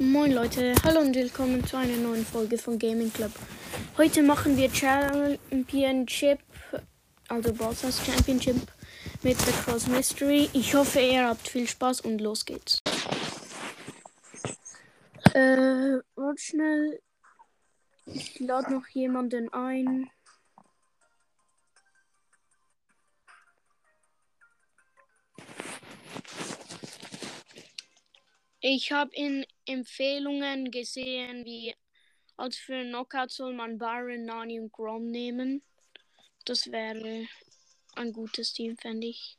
Moin Leute, hallo und willkommen zu einer neuen Folge von Gaming Club. Heute machen wir Championship, also Ballstars Championship mit The Cross Mystery. Ich hoffe, ihr habt viel Spaß und los geht's. Äh, warte schnell. Ich lade noch jemanden ein. Ich habe in Empfehlungen gesehen, wie als für Knockout soll man Byron, Nani und Grom nehmen. Das wäre ein gutes Team, fände ich.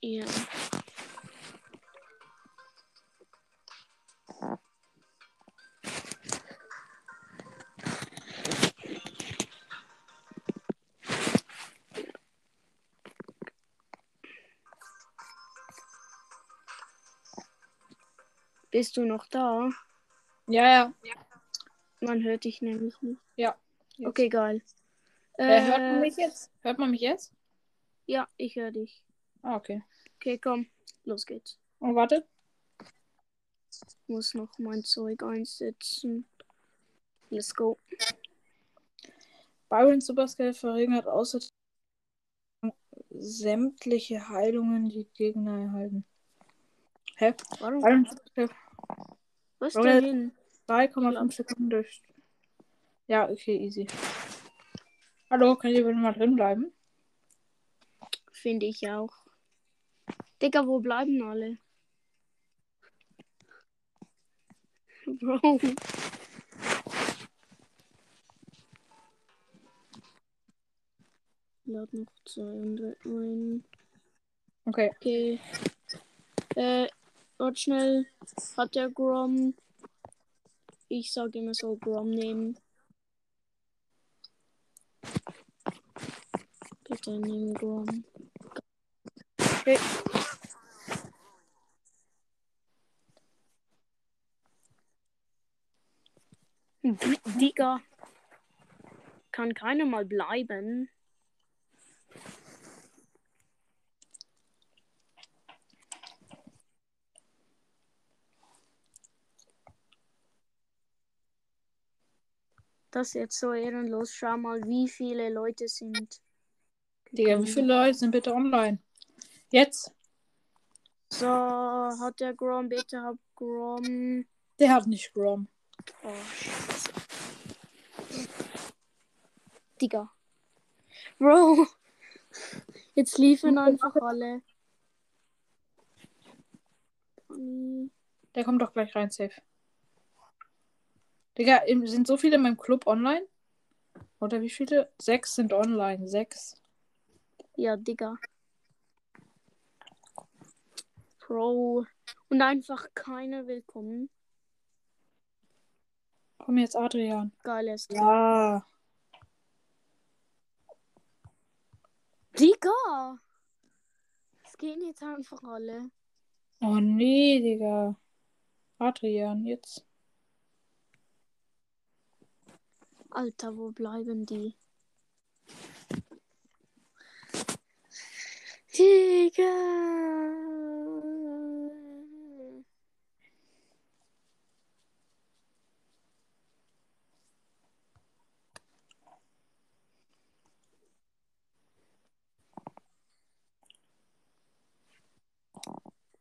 Ja. Bist du noch da? Ja, ja. Man hört dich nämlich nicht. Ja. Jetzt. Okay, geil. Äh, hört man mich jetzt? Hört man mich jetzt? Ja, ich höre dich. Ah, okay. Okay, komm. Los geht's. Oh, warte. Ich muss noch mein Zeug einsetzen. Let's go. Byron Superscale verringert außer sämtliche Heilungen, die Gegner erhalten. Hä? Warum? Byron Was Oder- denn? 3,5 Sekunden durch. Ja, okay, easy. Hallo, könnt ihr bitte mal drin bleiben? Finde ich auch. Digga, wo bleiben alle? Bro. Lad noch zwei andere ein. Okay. Okay. Äh, warte schnell. Hat der Grom. Ich sage immer so Grom nehmen. Bitte nehmen Grom. Okay. Digga. Kann keiner mal bleiben. Das ist jetzt so ehrenlos. Schau mal, wie viele Leute sind. Digga, wie viele Leute sind bitte online? Jetzt? So, hat der Grom, bitte hab Grom. Der hat nicht Grom. Oh, Scheiße. Digga. Bro. Jetzt liefen einfach alle. Der kommt doch gleich rein, safe. Digga, sind so viele in meinem Club online? Oder wie viele? Sechs sind online. Sechs. Ja, Digga. Bro. Und einfach keiner willkommen. Komm jetzt, Adrian. Geiles. Ja. Digga! Es gehen jetzt einfach alle. Oh nee, Digga. Adrian, jetzt. Alter, wo bleiben die? Digga!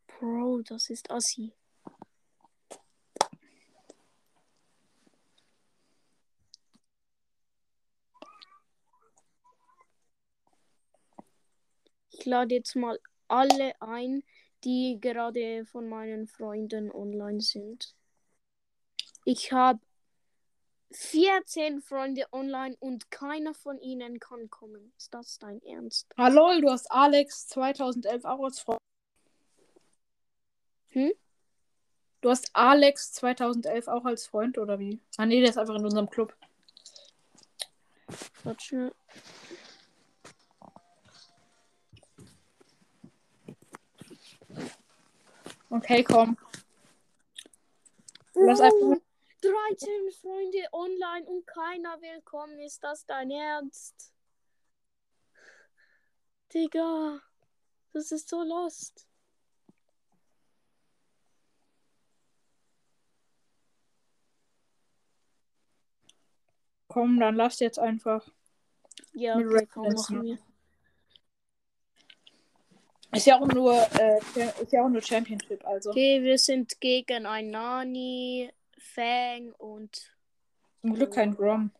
Bro, das ist assi. Ich lade jetzt mal alle ein, die gerade von meinen Freunden online sind. Ich habe 14 Freunde online und keiner von ihnen kann kommen. Ist das dein Ernst? Hallo, du hast Alex 2011 auch als Freund. Hm? Du hast Alex 2011 auch als Freund, oder wie? Ah nee, der ist einfach in unserem Club. Warte schnell. Okay, komm. Lass einfach. Uh, 13 Freunde online und keiner willkommen. Ist das dein Ernst? Digga, das ist so lost. Komm, dann lass jetzt einfach. Ja, okay, komm, machen wir. Ist ja auch nur, äh, ist ja auch nur Championship, also. Okay, wir sind gegen ein Nani, Fang und. Zum Glück kein Grom.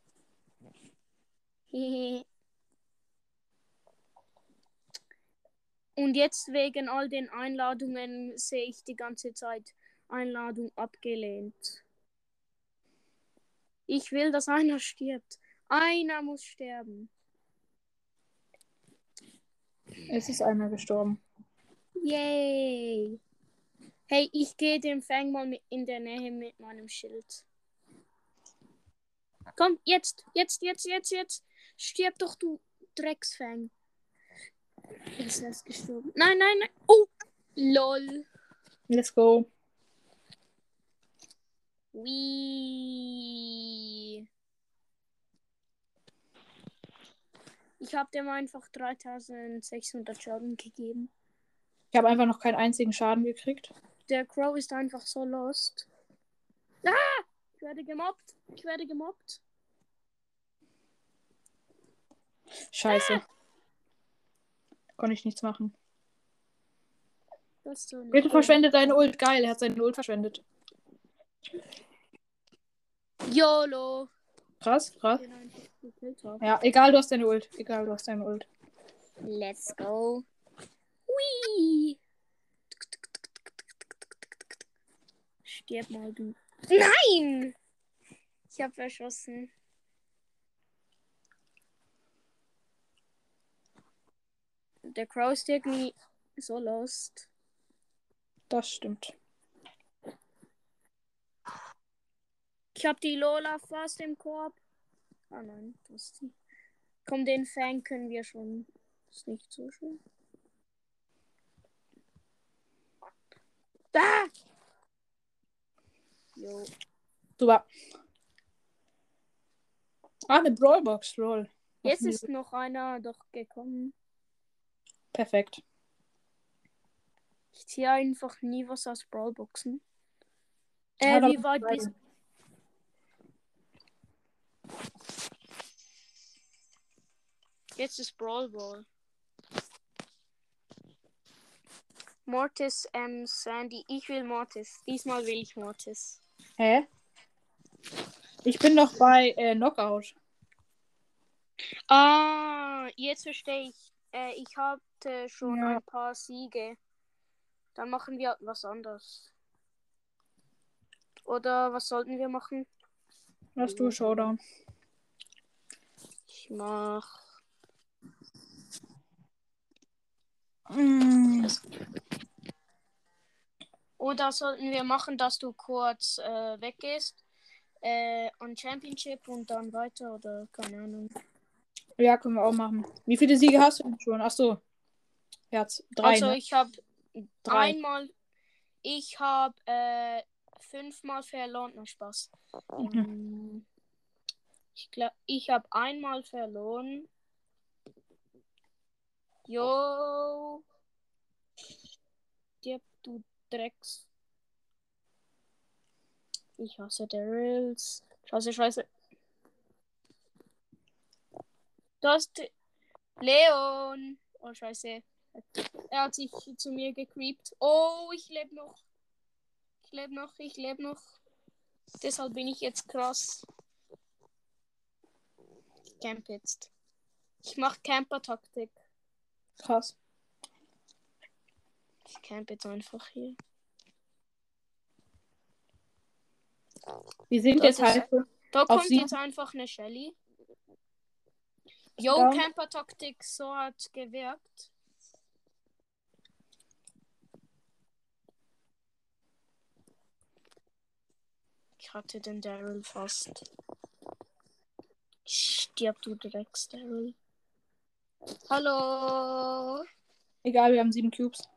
Und jetzt wegen all den Einladungen sehe ich die ganze Zeit Einladung abgelehnt. Ich will, dass einer stirbt. Einer muss sterben. Es ist einer gestorben. Yay. Hey, ich gehe dem Fang mal in der Nähe mit meinem Schild. Komm, jetzt, jetzt, jetzt, jetzt, jetzt. Stirb doch, du Drecksfang. Ist erst gestorben. Nein, nein, nein. Oh, lol. Let's go. Wee. Ich habe dem einfach 3600 Schaden gegeben. Ich habe einfach noch keinen einzigen Schaden gekriegt. Der Crow ist einfach so lost. Ah! Ich werde gemobbt. Ich werde gemobbt. Scheiße. Konnte ich nichts machen. So Bitte gut. verschwende deine Ult. Geil, er hat seine Ult verschwendet. YOLO. Krass, krass. Ja, egal, du hast deine Ult. Egal, du hast deine Ult. Let's go. Wee. Stirb mal, du. Nein! Ich hab verschossen. Der Crow ist irgendwie so lost. Das stimmt. Ich hab die Lola fast im Korb. Ah nein, das ist die. Komm, den Fang können wir schon. Ist nicht so schön. Da! Jo. Super. Ah, eine Brawlbox, lol. Jetzt ist noch einer doch gekommen. Perfekt. Ich ziehe einfach nie was aus Brawlboxen. Ja, Äh, doch, wie weit bist Jetzt ist Brawl Ball. Mortis, ähm, Sandy. Ich will Mortis. Diesmal will ich Mortis. Hä? Ich bin noch bei äh, Knockout. Ah, jetzt verstehe ich. Äh, ich hatte schon Ja. ein paar Siege. Dann machen wir was anderes. Oder was sollten wir machen? Hast du Showdown? Ich mach. Mm. Oder sollten wir machen, dass du kurz äh, weggehst äh, an Championship und dann weiter oder keine Ahnung. Ja, können wir auch machen. Wie viele Siege hast du denn schon? Ach so. Herz. Drei. also ne? ich habe Drei. einmal, ich habe äh, fünfmal verloren. Na Spaß. Mhm. Ich glaube, ich habe einmal verloren. Jo. Stirb, du Drecks. Ich hasse Daryls. Scheiße, scheiße. Du hast Leon. Oh, scheiße. Er hat sich zu mir gecreept. Oh, ich lebe noch. Ich lebe noch, ich lebe noch. Deshalb bin ich jetzt krass. Ich camp jetzt. Ich mach Camper-Taktik. Krass. Ich camp jetzt einfach hier. Wir sind Das jetzt ist- halt. Da Auf kommt sie- jetzt einfach eine Shelly. Yo, Ja. Camper-Taktik, so hat gewirkt. Ich hatte den Daryl fast. Stirb du Drecks, Daryl. Hallo. Egal, wir haben sieben Cubes.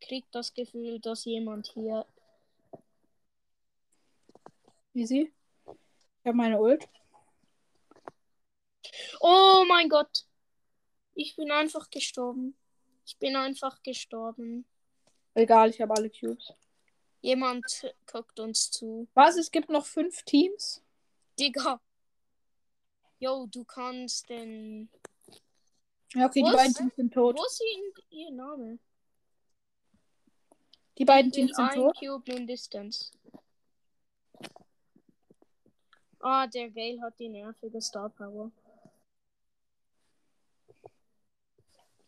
Krieg das Gefühl, dass jemand hier. Easy. Ich habe meine Ult. Oh mein Gott. Ich bin einfach gestorben. Ich bin einfach gestorben. Egal, ich habe alle Cubes. Jemand guckt uns zu. Was? Es gibt noch fünf Teams? Digga. Yo, du kannst den. Ja, okay, die Was? beiden Teams sind tot. Wo ist ihr, Name? Die beiden Teams sind tot. Cube in Distance. Ah, der Gale hat die nervige Star Power.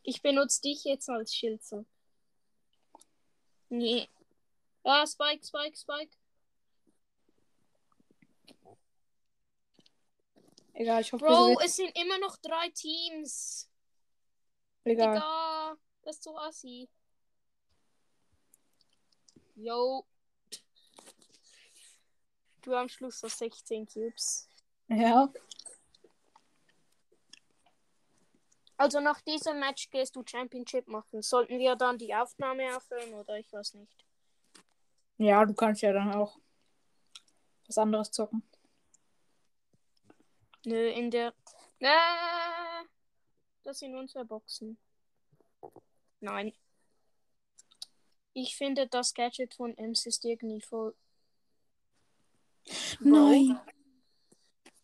Ich benutze dich jetzt als Schild so. Nee. Ah, Spike, Spike, Spike. Egal, ich hoffe, Bro, es sind immer noch drei Teams. Egal. Digga, das ist so assi. Yo. Du am Schluss hast 16 Cubes. Ja. Also nach diesem Match gehst du Championship machen. Sollten wir dann die Aufnahme aufhören oder ich weiß nicht. Ja, du kannst ja dann auch was anderes zocken. Nö, in der. Äh, das sind unsere Boxen. Nein. Ich finde das Gadget von ist irgendwie voll. Nein.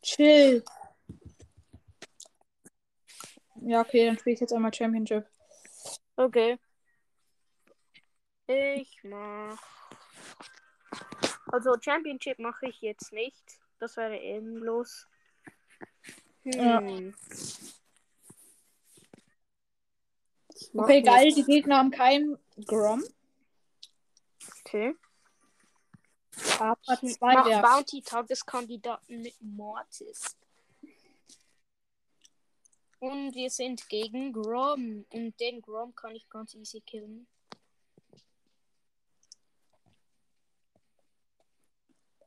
Chill. Ja, okay, dann spiele ich jetzt einmal Championship. Okay. Ich mach. Also Championship mache ich jetzt nicht. Das wäre ehrenlos. Hm. Ja. Okay, geil, die Gegner haben keinen Grom, Okay. aber Ich zwei mach Werfer. Bounty-Tageskandidaten mit Mortis. Und wir sind gegen Grom. Und den Grom kann ich ganz easy killen.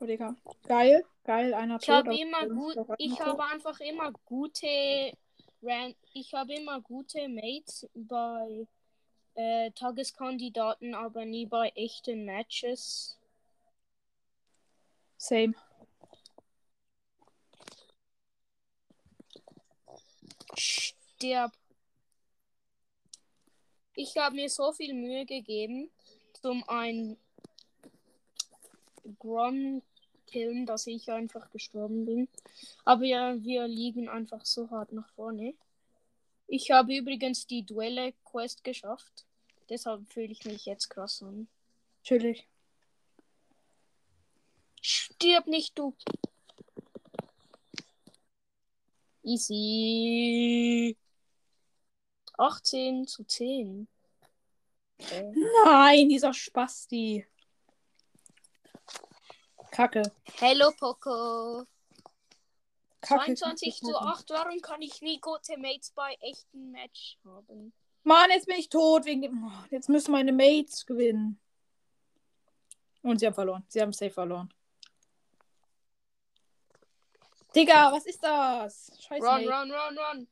Oh, Digga. Geil, geil, einer Ich habe immer gut, ich habe einfach immer gute ich habe immer gute Mates bei äh, Tageskandidaten, aber nie bei echten Matches. Same. Stirb. Ich habe mir so viel Mühe gegeben, zum ein Grom killen, dass ich einfach gestorben bin. Aber ja, wir liegen einfach so hart nach vorne. Ich habe übrigens die Duelle-Quest geschafft. Deshalb fühle ich mich jetzt krass an. Chillig. Stirb nicht, du. Easy. 18 zu 10. Okay. Nein, dieser Spasti. Kacke. Hello, Poco. Kacke. 22 Kacke, zu Kacke. 8. Warum kann ich nie gute Mates bei echten Match haben? Mann, jetzt bin ich tot wegen dem. Oh, Jetzt müssen meine Mates gewinnen. Und sie haben verloren. Sie haben safe verloren. Digga, was ist das? Scheiße. Run, Mate. run, run, run.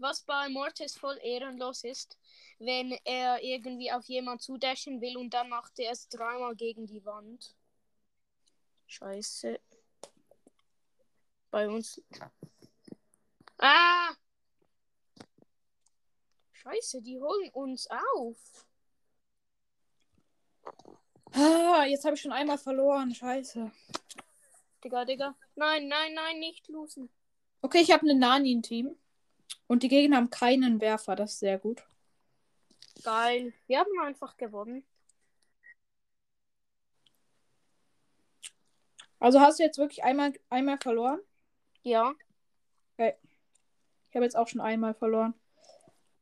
Was bei Mortis voll ehrenlos ist, wenn er irgendwie auf jemand zudashen will und dann macht er es dreimal gegen die Wand. Scheiße. Bei uns. Ah! Scheiße, die holen uns auf. Ah, jetzt habe ich schon einmal verloren. Scheiße. Digga, Digga. Nein, nein, nein, nicht losen. Okay, ich habe eine Nani im Team. Und die Gegner haben keinen Werfer. Das ist sehr gut. Geil. Wir haben einfach gewonnen. Also hast du jetzt wirklich einmal, einmal verloren? Ja. Ich habe jetzt auch schon einmal verloren.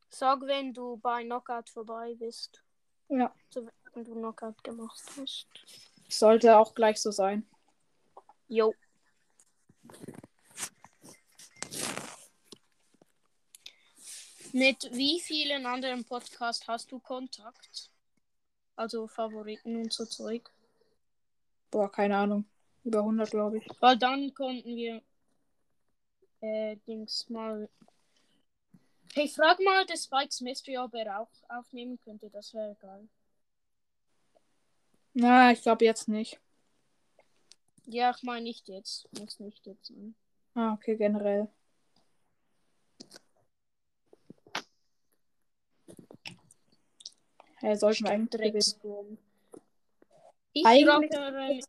Sag, wenn du bei Knockout vorbei bist. Ja. So, wenn du Knockout gemacht hast. Sollte auch gleich so sein. Jo. Mit wie vielen anderen Podcasts hast du Kontakt? Also Favoriten und so Zeug. Boah, keine Ahnung. Über 100, glaube ich. Weil dann konnten wir äh, Dings mal. Hey, frag mal des Spikes Mystery, ob er auch aufnehmen könnte. Das wäre geil. Na, ich glaube jetzt nicht. Ja, ich meine nicht jetzt. Muss nicht jetzt sein. Ah, okay, generell. Hey, sollten wir eigentlich gewinnen. Ich Eigentlich- rackere,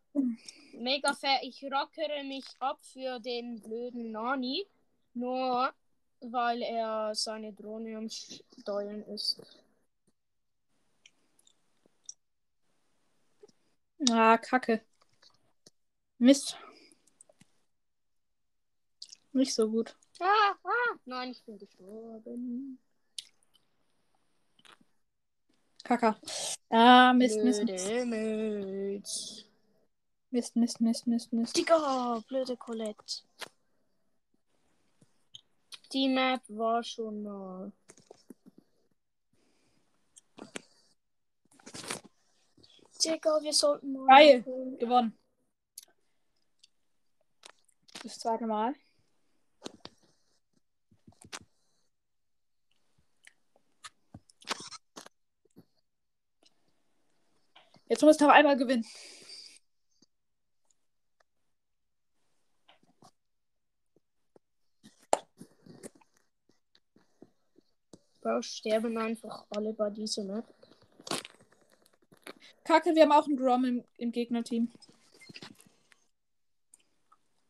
mega fair. Ich rockere mich ab für den blöden Nani. Nur weil er seine Drohne am Steuern ist. Ah, Kacke. Mist. Nicht so gut. Ah, ah, nein, ich bin gestorben. Kacke. Ah, Mist, Mist, Mist. Mist, Mist, Mist, Mist, Mist. Digga, blöde Colette. Die Map war schon mal. Digga, wir sollten mal. Geil. Gewonnen. Das zweite Mal. Jetzt muss noch einmal gewinnen. Bro, sterben einfach alle bei dieser Map. Kacke, wir haben auch einen Grom im, im Gegnerteam.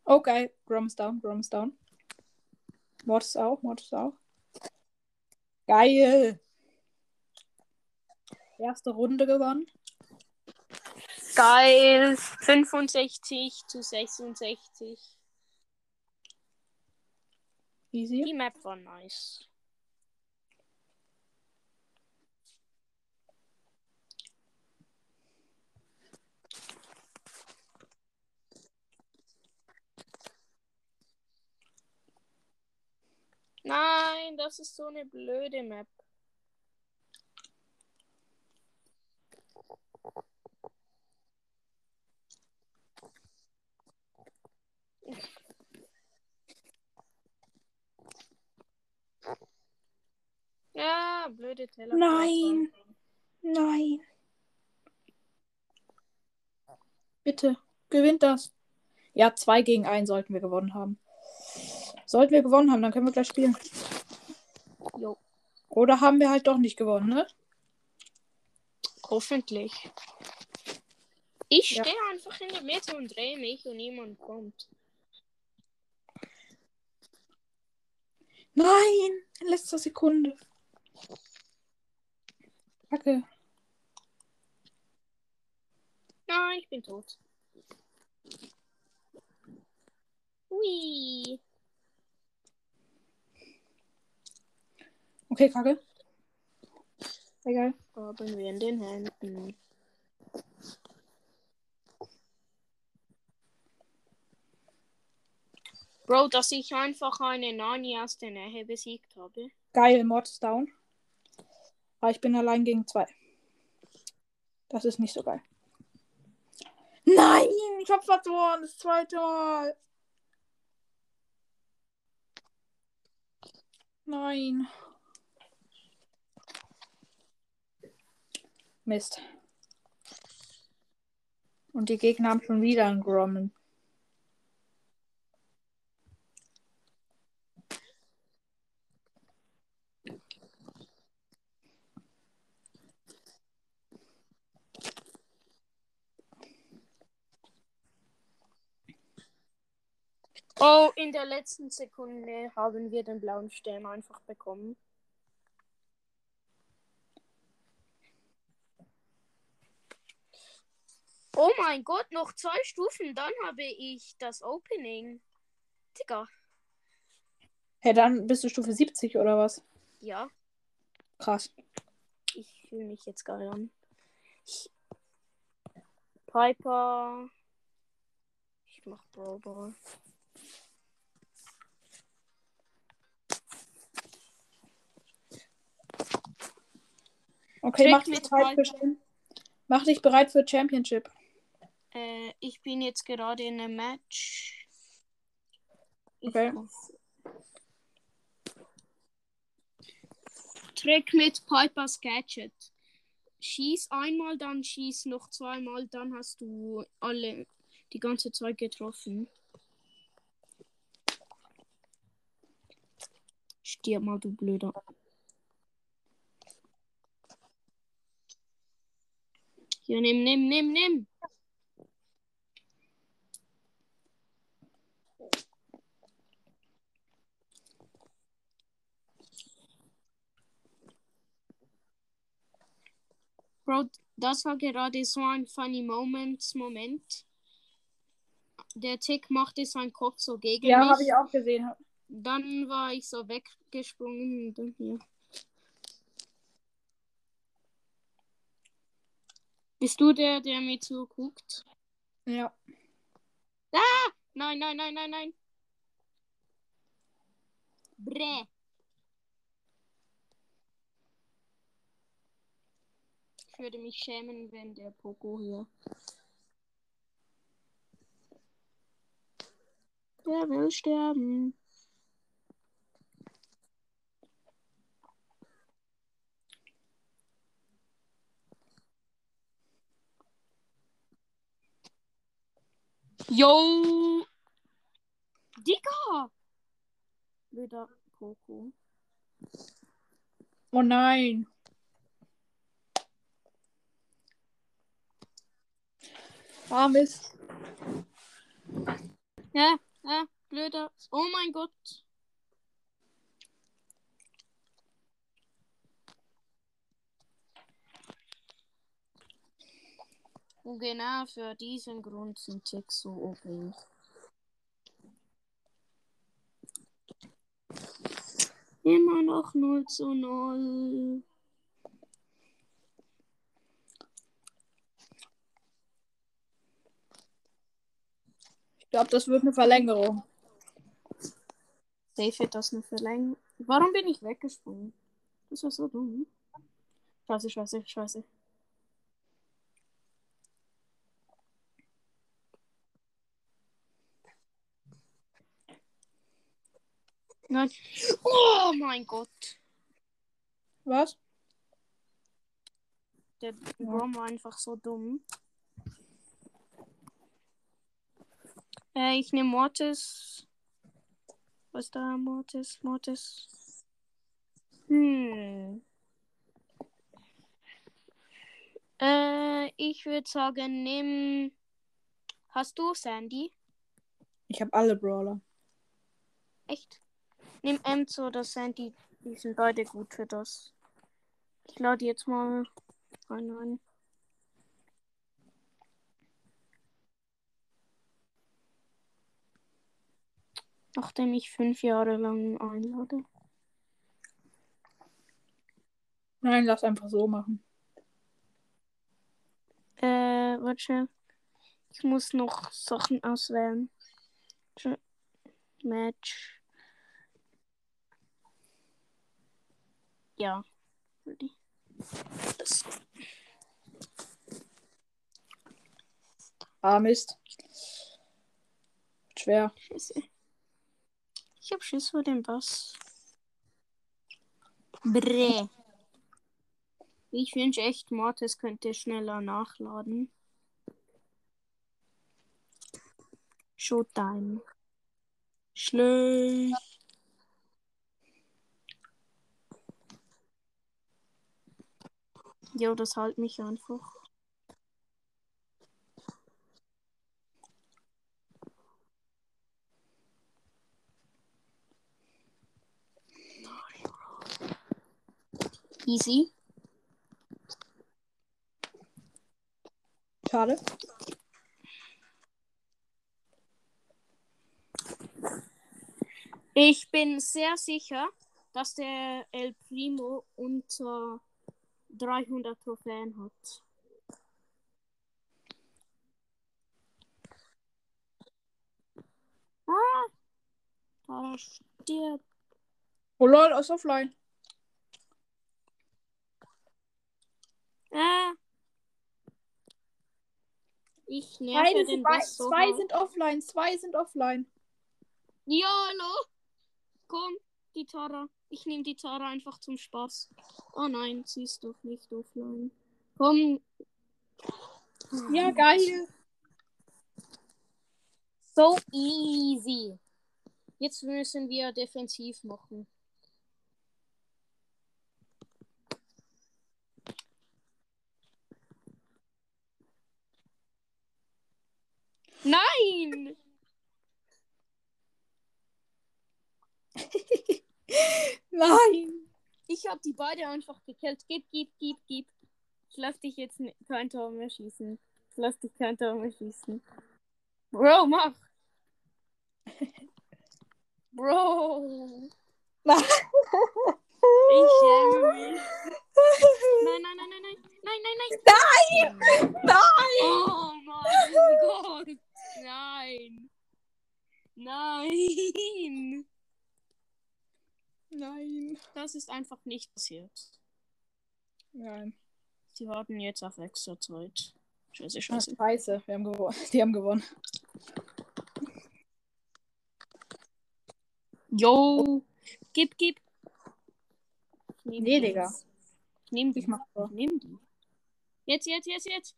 Oh, geil. Grom ist down, Grom ist down. Mord ist auch, Mord ist auch. Geil. Erste Runde gewonnen. Geil. 65 zu 66. Easy. Die Map war nice. Nein, das ist so eine blöde Map. Blöde Teller. Nein. Nein. Bitte, gewinnt das. Ja, zwei gegen einen sollten wir gewonnen haben. Sollten wir gewonnen haben, dann können wir gleich spielen. Jo, Oder haben wir halt doch nicht gewonnen, ne? hoffentlich. Ich Ja. stehe einfach in der Mitte und drehe mich und niemand kommt. Nein, in letzter Sekunde. Kacke. Nein, ich bin tot. Hui. Okay, Kacke. Egal. Haben wir in den Händen. Bro, dass ich einfach eine Nani aus der Nähe besiegt habe. Geil, Mod ist down. Aber ich bin allein gegen zwei. Das ist nicht so geil. Nein, ich hab verloren. Das zweite Mal. Nein. Mist. Und die Gegner haben schon wieder einen Grommen. Oh, in der letzten Sekunde haben wir den blauen Stern einfach bekommen. Oh mein Gott, noch zwei Stufen, dann habe ich das Opening. Digga, Hey, dann bist du Stufe 70 oder was? ja, Krass. ich fühle mich jetzt geil an. Ich... Piper. Ich mach Brawl Okay, mach dich, bereit für, mach dich bereit für Championship. Äh, ich bin jetzt gerade in einem Match. Ich Okay. Trick mit Piper's Gadget. Schieß einmal, dann schieß noch zweimal, dann hast du alle die ganze Zeit getroffen. Stirb mal, du Blöder. Hier, nimm, nimm, nimm, nimm. Bro, das war gerade so ein funny Moments Moment. Der Tick machte seinen Kopf so gegen ja, mich. Ja, habe ich auch gesehen. Dann war ich so weggesprungen und dann hier. Bist du der, der mir zuguckt? Ja. Nein, nein, nein, nein, nein. Bräh. Ich würde mich schämen, wenn der Poco hier. Der will sterben. Yo! Digga! Blöder Poco. Oh nein. Ah, Mist. Ja, ja, blöder. Oh mein Gott. Und genau für diesen Grund sind Ticks so OP. Immer noch 0 zu 0. Ich glaube, das wird eine Verlängerung. Safe wird das eine Verlängerung. Warum bin ich weggesprungen? Das war so dumm. Scheiße, scheiße, scheiße. Nein. Oh mein Gott. Was? Der Brom war einfach so dumm. Äh, ich nehme Mortis. Was ist da? Mortis, Mortis. Hm. Äh, ich würde sagen, nimm. Hast du Sandy? Ich habe alle Brawler. Echt? Nimm Ems oder Sandy. Die sind beide gut für das. Ich lade jetzt mal rein. rein. Nachdem ich fünf Jahre lang einlade. Nein, lass einfach so machen. Äh, warte. Ich muss noch Sachen auswählen. Match. Ja. Das. Ah, Mist. Schwer. Scheiße. Ich hab Schiss vor dem Bass. Brä. Ich wünsche echt, Mortis könnte schneller nachladen. Showtime. Schlecht. Jo, das halt mich einfach. Easy. Schade. Ich bin sehr sicher, dass der El Primo unter 300 Trophäen hat. Ah! Da stirbt. Oh lol, ist offline. Ah! Ich nerve Beide den sind, Bass so zwei sind offline, zwei sind offline. Ja, hallo. Komm, die Tara. Ich nehme die Tara einfach zum Spaß. Oh nein, sie ist doch nicht offline. Komm. Ja, geil. So easy. Jetzt müssen wir defensiv machen. Nein! Nein. Ich habe die beide einfach gekillt. Gib, gib, gib, gib. Ich lass dich jetzt kein Tor mehr schießen. Ich lass dich kein Tor mehr schießen. Bro, mach! Bro! Ich schäme mich. Nein, nein, nein, nein, nein. Nein, nein, nein. Nein! Oh mein Gott. Nein. Nein. Nein. Das ist einfach nicht passiert. Nein. Sie warten jetzt auf extra Zeit. Scheiße, Ah, scheiße. Scheiße, wir haben gewonnen. Die haben gewonnen. Yo. Gib, gib. Nehm Nee, die Digga. nehm die. Ich mach so. Nehm die. Jetzt, jetzt, jetzt, jetzt.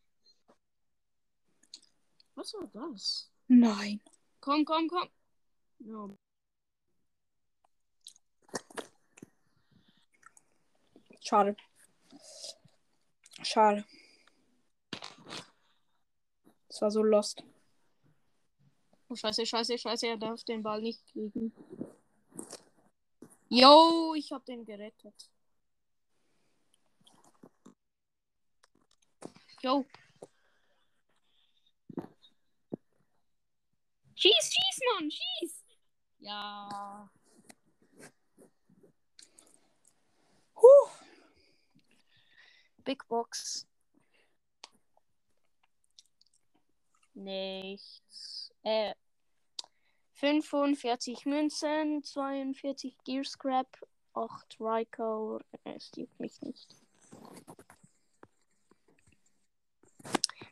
Was war das? Nein. Komm, komm, komm. No. Schade. Schade. Es war so lost. Oh, scheiße, scheiße, scheiße, er darf den Ball nicht kriegen. Yo, ich hab den gerettet. Yo. Schieß, schieß, Mann, schieß. Ja. Huh. Big Box. Nichts. Äh. 45 Münzen, 42 Gear Scrap, 8 Ryko. Es juckt mich nicht.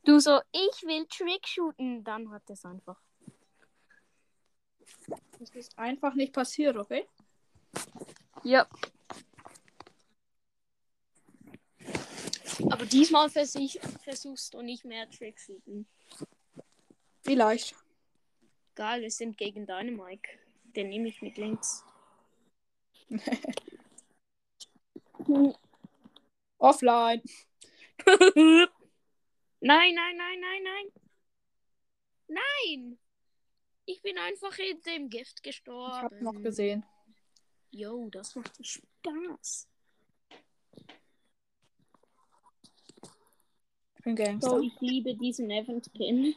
Du so, ich will Trick shooten. Dann hat es einfach. Das ist einfach nicht passiert, okay? Ja. Aber diesmal versuch, versuchst du nicht mehr Trick shooten. Vielleicht. Egal, wir sind gegen Dynamike. Den nehme ich mit links. Offline. Nein, nein, nein, nein, nein. Nein! Ich bin einfach in dem Gift Ich gestorben. hab noch gesehen. Yo, das macht Spaß. Bin Gangster. So, ich liebe diesen Event Pin.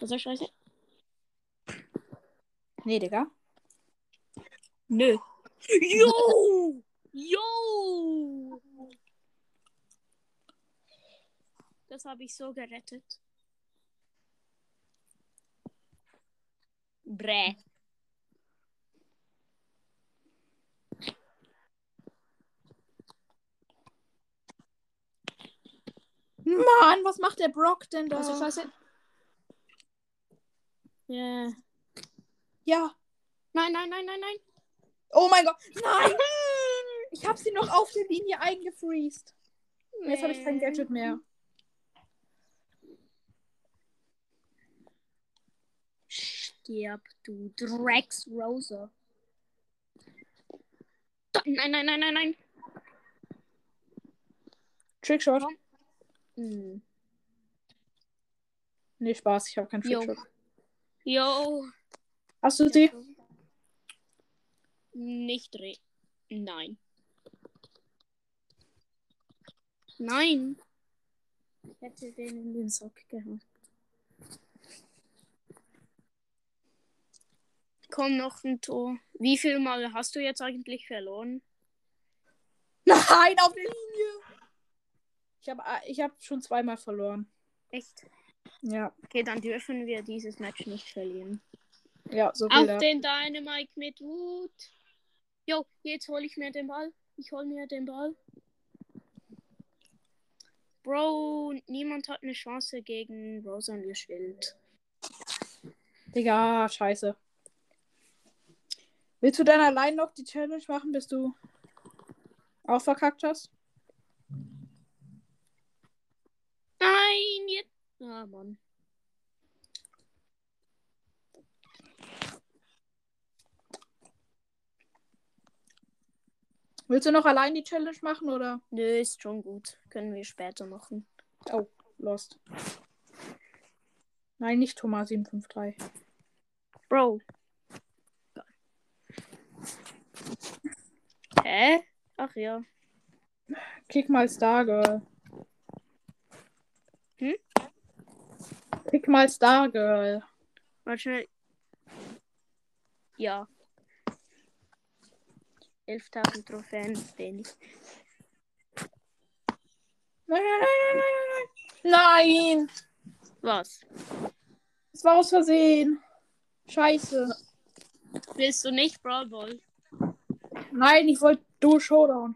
Was ist scheiße? Nee, Digga. Nö. Yo! Yo! Das habe ich so gerettet. Bräh. Mann, was macht der Brock denn da? Ist scheiße? Ja. Ja. Nein, nein, nein, nein, nein. Oh mein Gott. Nein! Ich hab sie noch auf der Linie eingefriest. Jetzt habe ich kein Gadget mehr. Stirb, du. Da- Nein, nein, nein, nein, nein. Trickshot. Hm. Nee, Spaß, ich habe keinen Jo. Trickshot. Yo. Hast du sie? Nicht re. Nein. Nein. Ich hätte den in den Sack gehabt. Komm, noch ein Tor. Wie viel Mal hast du jetzt eigentlich verloren? Nein, auf der Linie. Ich habe ich hab schon zweimal verloren. Echt? Ja, Okay, dann dürfen wir dieses Match nicht verlieren. ja, so Auf den Dynamite mit Wut. Jo, jetzt hole ich mir den Ball. Ich hole mir den Ball. Bro, niemand hat eine Chance gegen Rosan Schild. Digga, scheiße. Willst du dann allein noch die Challenge machen, bis du auch verkackt hast? Nein, jetzt. Ah, Mann. Willst du noch allein die Challenge machen oder? Nö, ist schon gut. Können wir später machen. Oh, lost. Nein, nicht Thomas 753. Bro. Hä? Ach ja. Kick mal Stargirl. Hm? Kick mal Stargirl. Warte schnell. Ja. 11.000 Trophäen ist wenig. Nein, nein, nein, nein, nein, nein. Nein! Was? Es war aus Versehen. Scheiße. Willst du nicht Brawl Ball? Nein, ich wollte Duo Showdown.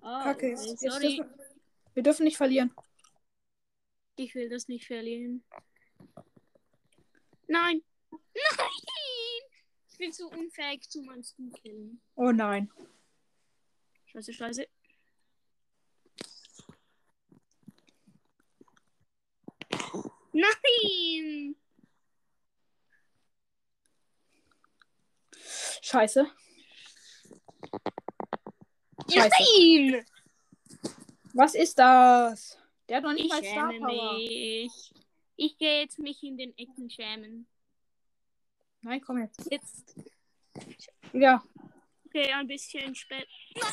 Oh, Kacke. okay, sorry. dürfen, wir dürfen nicht verlieren. Ich will das nicht verlieren. Nein! Nein! Ich bin zu unfähig zu Monster killen. Oh nein. Scheiße, scheiße. Nein! Scheiße. Scheiße. Nein! Was ist das? Der hat noch nicht Ich mal Star Power. mich. Ich gehe jetzt mich in den Ecken schämen. Nein, komm jetzt. Jetzt. Ja. Okay, ein bisschen spät. Nein!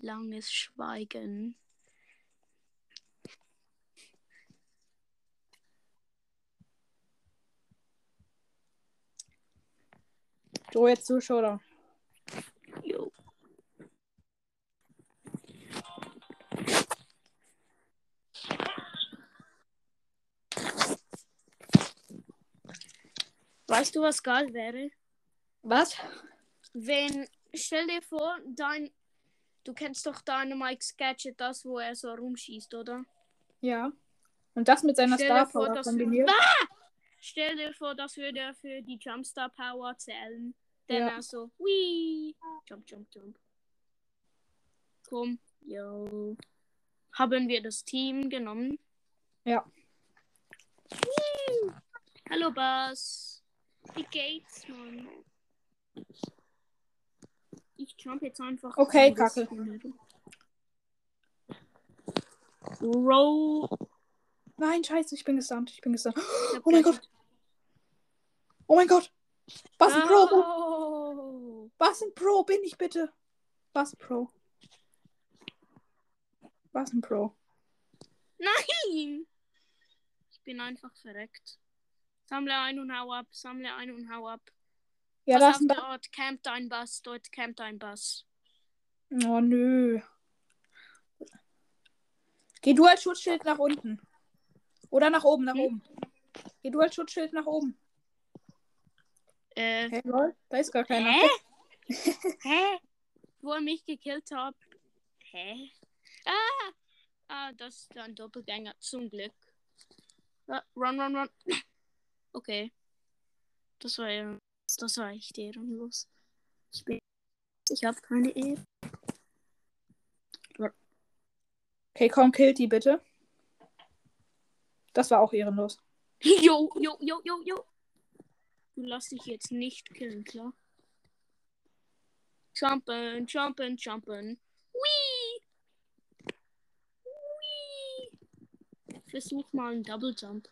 Langes Schweigen. Duo Showdown. Jo. Weißt du, was geil wäre? Was? Wenn, stell dir vor, dein, du kennst doch Dynamite's Gadget, das, wo er so rumschießt, oder? Ja. Und das mit seiner Star Power kombiniert. Stell dir vor, das würde er für die Jumpstar Power zählen. Dann Ja. er so, wii, jump, jump, jump. Komm, yo. Haben wir das Team genommen? Ja. Wii. Hallo, Bass. Wie geht's, Mann? Ich jump jetzt einfach. Okay, Kacke. herum. Nein, scheiße, ich bin gestunt. Ich bin gestunt. Oh mein Gott. Oh mein Gott. Was ein Pro. Oh. Was ein Pro bin ich bitte. Was ein Pro. Was ein Pro. Nein! Ich bin einfach verreckt. Sammle ein und hau ab, sammle ein und hau ab. Ja, Pass das ist ein dort campt ein Bus, dort campt ein Bus. Oh nö. Geh du als Schutzschild nach unten. Oder nach oben, nach Hm? oben. Geh du als Schutzschild nach oben. Äh, Hey, lol, da ist gar keiner. hä? hä? Wo er mich gekillt hat. Hä? Ah! Ah, das ist ein Doppelgänger, zum Glück. Ah, Run, run, run. Okay. Das war ja, das war echt ehrenlos. Ich bin, ich habe keine Ehre. Okay, komm, killt die bitte. Das war auch ehrenlos. Jo, jo, jo, jo, jo. Du lass dich jetzt nicht killen, klar? Jumpen, jumpen, jumpen. Whee! Whee! Versuch mal einen Double Jump.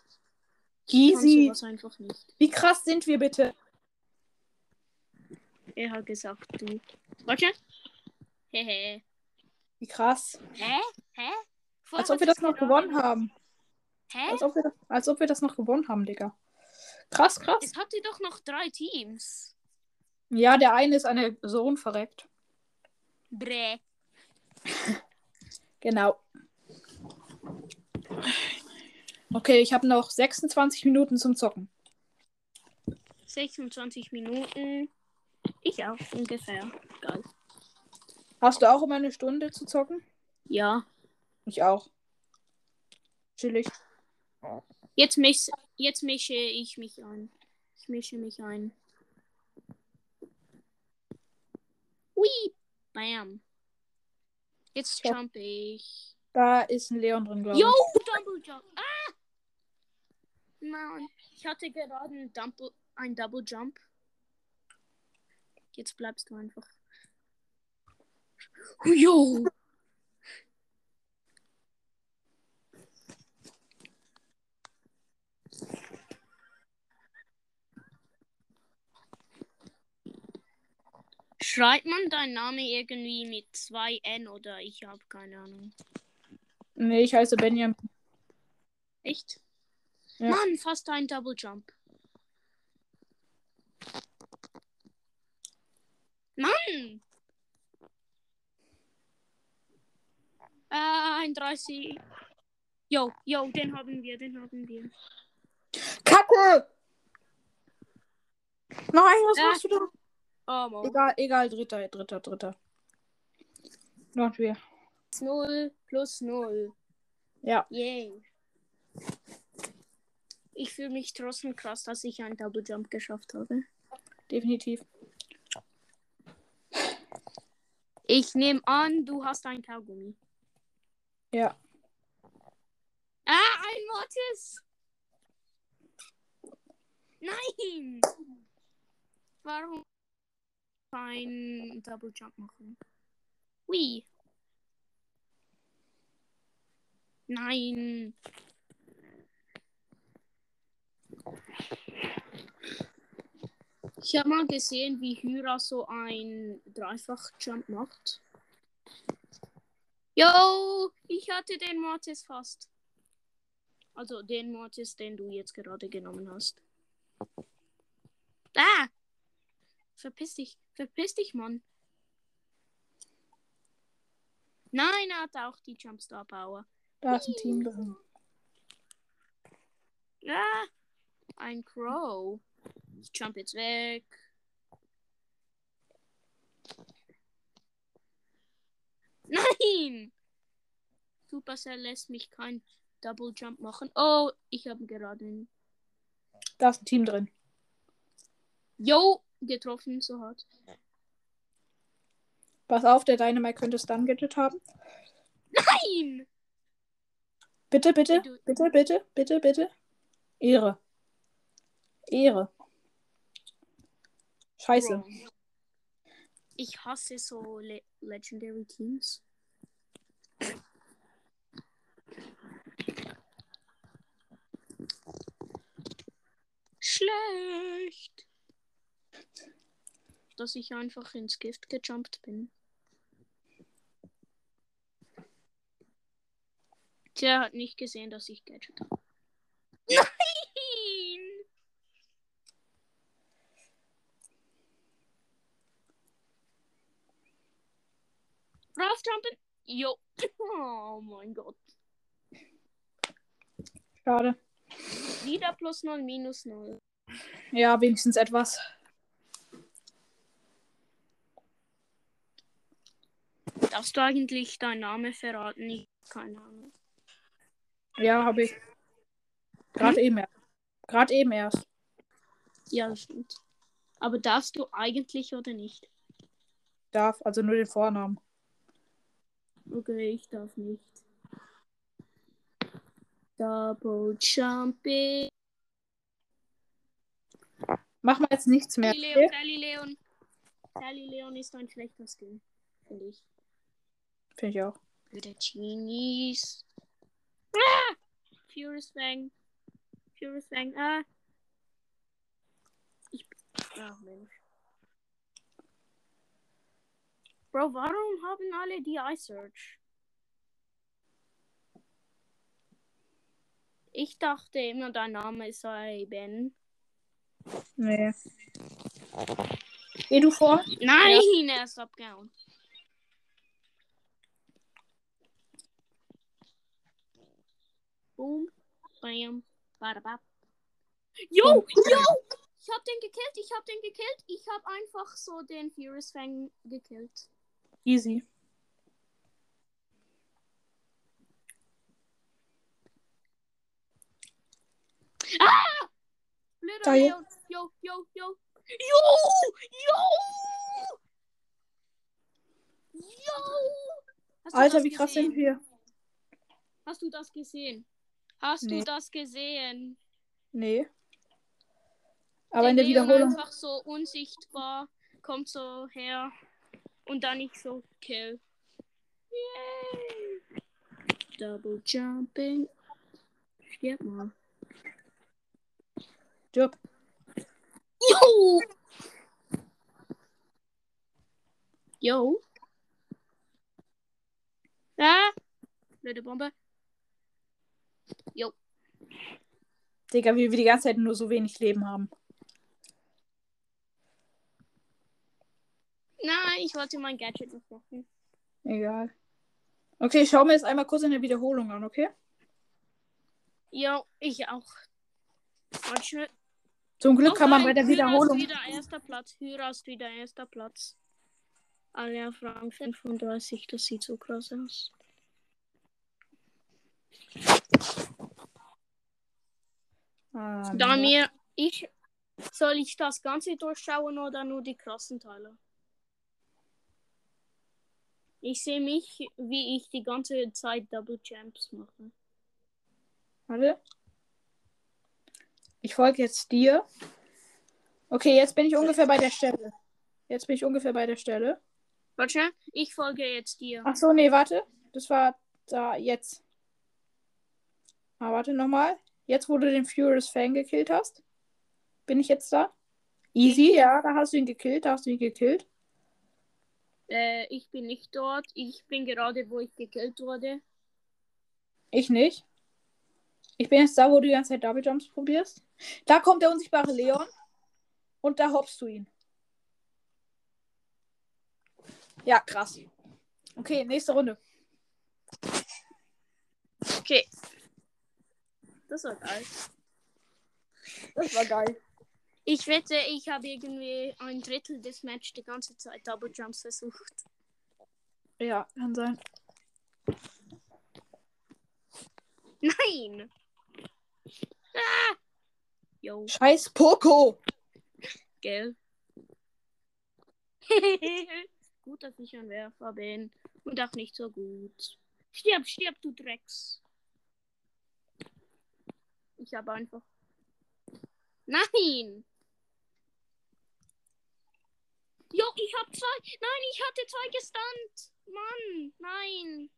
Easy. einfach nicht. Wie krass sind wir bitte? Er hat gesagt, du. Warte. Hehe. Wie krass. Hä? Hä? Vorher Als ob wir das noch gerade- gewonnen haben. Hä? Als ob, wir das, als ob wir das noch gewonnen haben, Digga. Krass, krass. Es hatte doch noch drei Teams. Ja, der eine ist eine Person verreckt. Bräh. Genau. Okay, ich habe noch 26 Minuten zum Zocken. 26 Minuten. Ich auch ungefähr. Geil. Hast du auch immer eine Stunde zu zocken? Ja. Ich auch. Chillig. Jetzt, misch, jetzt mische ich mich ein. Ich mische mich ein. Hui. Bam. Jetzt jump ich. Da ist ein Leon drin, glaube Yo, ich. Double Jump. Ah! Nein. Ich hatte gerade einen Double, ein Double Jump. Jetzt bleibst du einfach. Jo. Schreibt man deinen Namen irgendwie mit zwei N oder ich habe keine Ahnung. Nee, ich heiße Benjamin. Echt? Ja. Mann, fast ein Double Jump. Mann! Äh, ein 30. Jo, jo, den haben wir, den haben wir. Kacke! Nein, was Äh. machst du da? Oh. Egal, egal, dritter, dritter, dritter. Noch wir. 0 plus 0. Ja, Yay. Ich fühle mich trotzdem krass, dass ich einen Double Jump geschafft habe. definitiv. Ich nehme an, du hast ein Kaugummi. Ja. Ah, ein Mortis! Nein! Warum kein Double Jump machen? Wie? Nein. Ich habe mal gesehen, wie Hyra so ein Dreifach-Jump macht. Yo, ich hatte den Mortis fast. Also den Mortis, den du jetzt gerade genommen hast. Ah! Verpiss dich, verpiss dich, Mann. Nein, er hat auch die Jumpstar Power. Da ist ein Team drin. Ah! Ein Crow. Ich jump jetzt weg. Nein! Supercell lässt mich kein Double Jump machen. Oh, ich habe gerade einen. Da ist ein Team drin. Yo! Getroffen, so hart. Pass auf, der Dynamite könnte Stun Gadget haben. Nein! Bitte, bitte, Du- bitte, bitte, bitte, bitte. Ehre. Ehre. Scheiße. Bro. Ich hasse so Le Legendary Teams. Schlecht. Dass ich einfach ins Gift gejumpt bin. Tja, hat nicht gesehen, dass ich Gadget habe. Nein! Raufjumpen? Jo. Oh mein Gott. Schade. Wieder plus 0, minus 0. Ja, wenigstens etwas. Darfst du eigentlich deinen Namen verraten? Ich keine Ahnung. Ja, habe ich. Gerade eben erst. Gerade eben erst. Ja, das stimmt. Aber darfst du eigentlich oder nicht? Darf, also nur den Vornamen. Okay, ich darf nicht. Double Jumping. Machen wir jetzt nichts mehr. Sally Leon, Okay? Sally Leon. Sally Leon ist ein schlechter Skin. Finde ich. Finde ich auch. Die Genies. Ah! Furious Fang. Furious Fang. Ah. Ich. Ach Mensch. Bro, warum haben alle die Eye Search? Ich dachte immer, dein Name sei Ben. Nee. Geh du vor? Nein, er ist abgehauen. Bam, badabab. Yo, yo! Ich hab den gekillt, ich hab den gekillt. Ich hab einfach so den Furious Fang gekillt. Easy. Ah! Blöder. Leon. Yo, yo, yo. Yo! Yo! Yo! Alter, wie krass gesehen? sind wir? Hast du das gesehen? Hast Nee. du das gesehen? Nee. Aber in der Leon Wiederholung. einfach so unsichtbar, kommt so her und dann ich so kill. Yay! Double jumping. Stirb mal. Stirb. Jo! Yo. Ah. Blöde Bombe. Jo. Digga, wie wir die ganze Zeit nur so wenig Leben haben. Nein, ich wollte mein Gadget noch machen. Egal. Okay, ich schau mir jetzt einmal kurz eine Wiederholung an, okay? Jo, ich auch. Warte. Zum Glück kann man bei der Wiederholung. ist wieder erster Platz. Hyra ist wieder erster Platz. Alle auf Rang 35. Das sieht so krass aus. Ah, Da mir ich. Soll ich das Ganze durchschauen oder nur die krassen Teile? Ich sehe mich, wie ich die ganze Zeit Double Champs mache. Warte. Ich folge jetzt dir. Okay, jetzt bin ich ungefähr bei der Stelle. Jetzt bin ich ungefähr bei der Stelle. Warte, ich folge jetzt dir. Ach so, nee, warte. Das war da jetzt. Ah, warte nochmal. Jetzt, wo du den Furious Fan gekillt hast. Bin ich jetzt da? Easy, ja, da hast du ihn gekillt, da hast du ihn gekillt. Äh, ich bin nicht dort. Ich bin gerade, wo ich gekillt wurde. Ich nicht. Ich bin jetzt da, wo du die ganze Zeit Double Jumps probierst. Da kommt der unsichtbare Leon. Und da hoppst du ihn. Ja, krass. Okay, nächste Runde. Okay. Das war geil. Das war geil. Ich wette, ich habe irgendwie ein Drittel des Match die ganze Zeit Double Jumps versucht. Ja, kann sein. Nein! Ah! Yo, Scheiß Poco. gell? gut, dass ich ein Werfer bin. Und auch nicht so gut. Stirb, stirb, du Drecks. Ich habe einfach. Nein! Jo, ich hab zwei. Nein, ich hatte zwei gestunt. Mann, nein.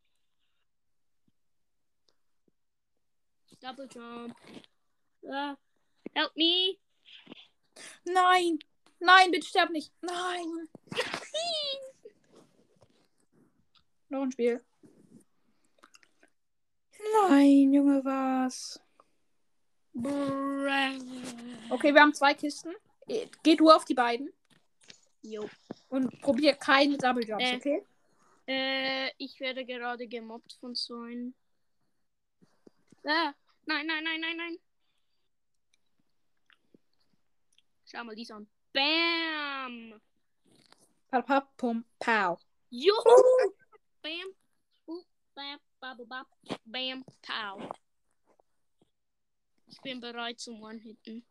Double jump. Ah, help me. Nein. Nein, bitte sterb nicht. Nein. Noch ein Spiel. Nein, Junge, was? Okay, wir haben zwei Kisten. Geh du auf die beiden Jo. und probier keine Double Jumps, Äh. okay? Äh, ich werde gerade gemobbt von so einem. Ah, nein, nein, nein, nein, nein. Schau mal dies an. Bam! Pap, pap, pum, pow. Jo! Bam! Bam, bam, bam, bam, pow. Ich bin bereit zum One-Hitten.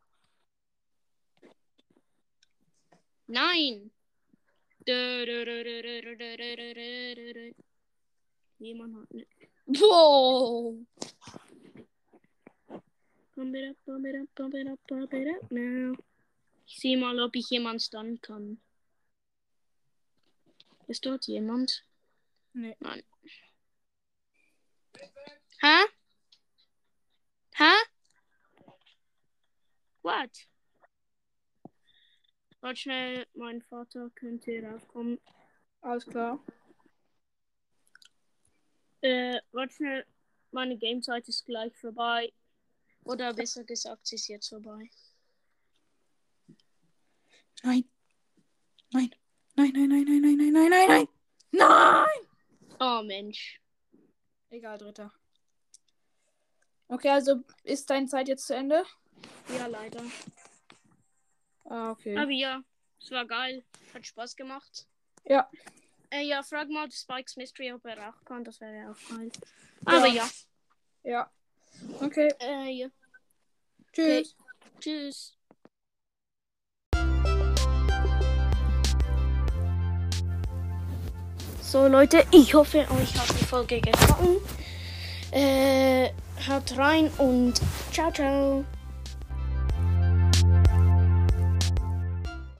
Nein! Jemand hat nicht. Wow! Pump it up, pump it up, pump it up, pump it up. Ich sehe mal, ob ich jemand stunnen kann. Ist dort jemand? Nee. Nein. Hä? Hä? What? Warte schnell, mein Vater könnte raufkommen. Alles klar. Äh, warte schnell, meine Gamezeit ist gleich vorbei. Oder besser gesagt, sie ist jetzt vorbei. Nein. Nein. Nein, nein, nein, nein, nein, nein, nein, nein, nein. Nein! Oh Mensch. Egal, dritter. Okay, also ist deine Zeit jetzt zu Ende? Ja, leider. Ah, okay. Aber ja, es war geil. Hat Spaß gemacht. Ja. Äh, ja, frag mal Spikes Mystery, ob er auch kann. Das wäre auch geil. Aber ja. Ja. Okay. Äh, ja. Tschüss. Tschüss. So Leute, ich hoffe, euch hat die Folge gefallen. Äh, haut rein und ciao, ciao.